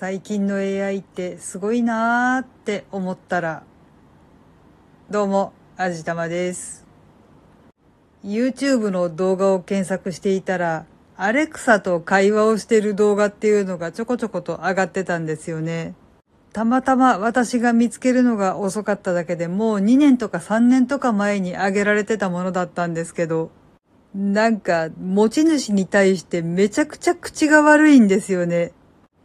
最近の AI ってすごいなーって思ったら、どうも、あじたまです。YouTube の動画を検索していたら、アレクサと会話をしてる動画っていうのがちょこちょこと上がってたんですよね。たまたま私が見つけるのが遅かっただけでもう2年とか3年とか前に上げられてたものだったんですけど、なんか持ち主に対してめちゃくちゃ口が悪いんですよね。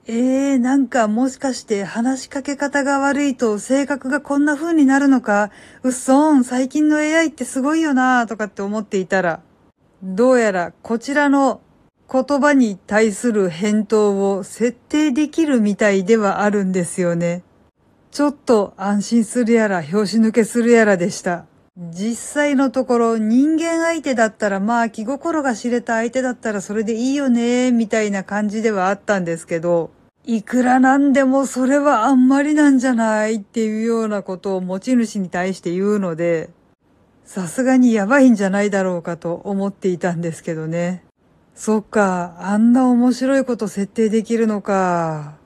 えー、なんかもしかして話しかけ方が悪いと性格がこんな風になるのか、うっそーん、最近の AI ってすごいよなーとかって思っていたら、どうやらこちらの言葉に対する返答を設定できるみたいではあるんですよね。ちょっと安心するやら拍子抜けするやらでした。実際のところ人間相手だったらまあ気心が知れた相手だったらそれでいいよねみたいな感じではあったんですけど、いくらなんでもそれはあんまりなんじゃないっていうようなことを持ち主に対して言うので、さすがにやばいんじゃないだろうかと思っていたんですけどね。そっか、あんな面白いこと設定できるのか。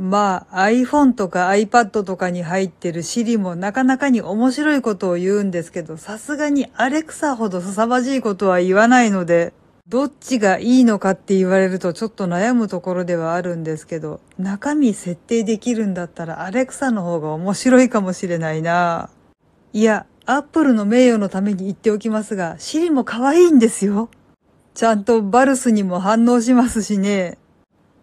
まあ iPhone とか iPad とかに入ってる Siri もなかなかに面白いことを言うんですけど、さすがに Alexa ほど凄まじいことは言わないので、どっちがいいのかって言われるとちょっと悩むところではあるんですけど、中身設定できるんだったら Alexa の方が面白いかもしれないな。いや、Apple の名誉のために言っておきますが、Siri も可愛いんですよ。ちゃんとバルスにも反応しますしね。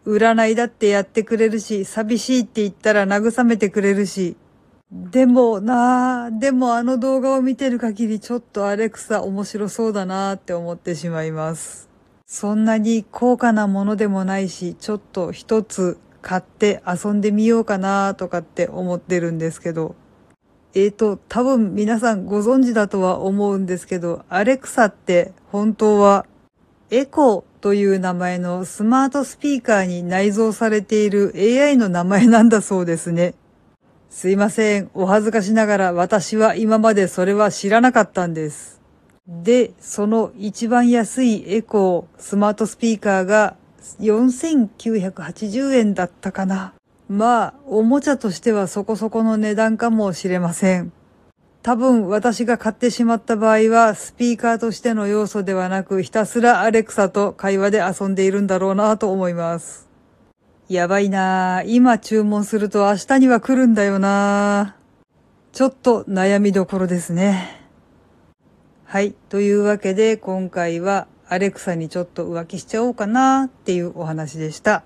占いだってやってくれるし、寂しいって言ったら慰めてくれるし。でもなぁ、でもあの動画を見てる限りちょっとアレクサ面白そうだなぁって思ってしまいます。そんなに高価なものでもないし、ちょっと一つ買って遊んでみようかなとかって思ってるんですけど。えーと、多分皆さんご存知だとは思うんですけど、アレクサって本当はエコーという名前のスマートスピーカーに内蔵されている AI の名前なんだそうですね。すいません。お恥ずかしながら私は今までそれは知らなかったんです。で、その一番安いエコースマートスピーカーが4980円だったかな。まあ、おもちゃとしてはそこそこの値段かもしれません。多分私が買ってしまった場合はスピーカーとしての要素ではなくひたすらアレクサと会話で遊んでいるんだろうなと思います。やばいなぁ。今注文すると明日には来るんだよなぁ。ちょっと悩みどころですね。はい。というわけで今回はアレクサにちょっと浮気しちゃおうかなっていうお話でした。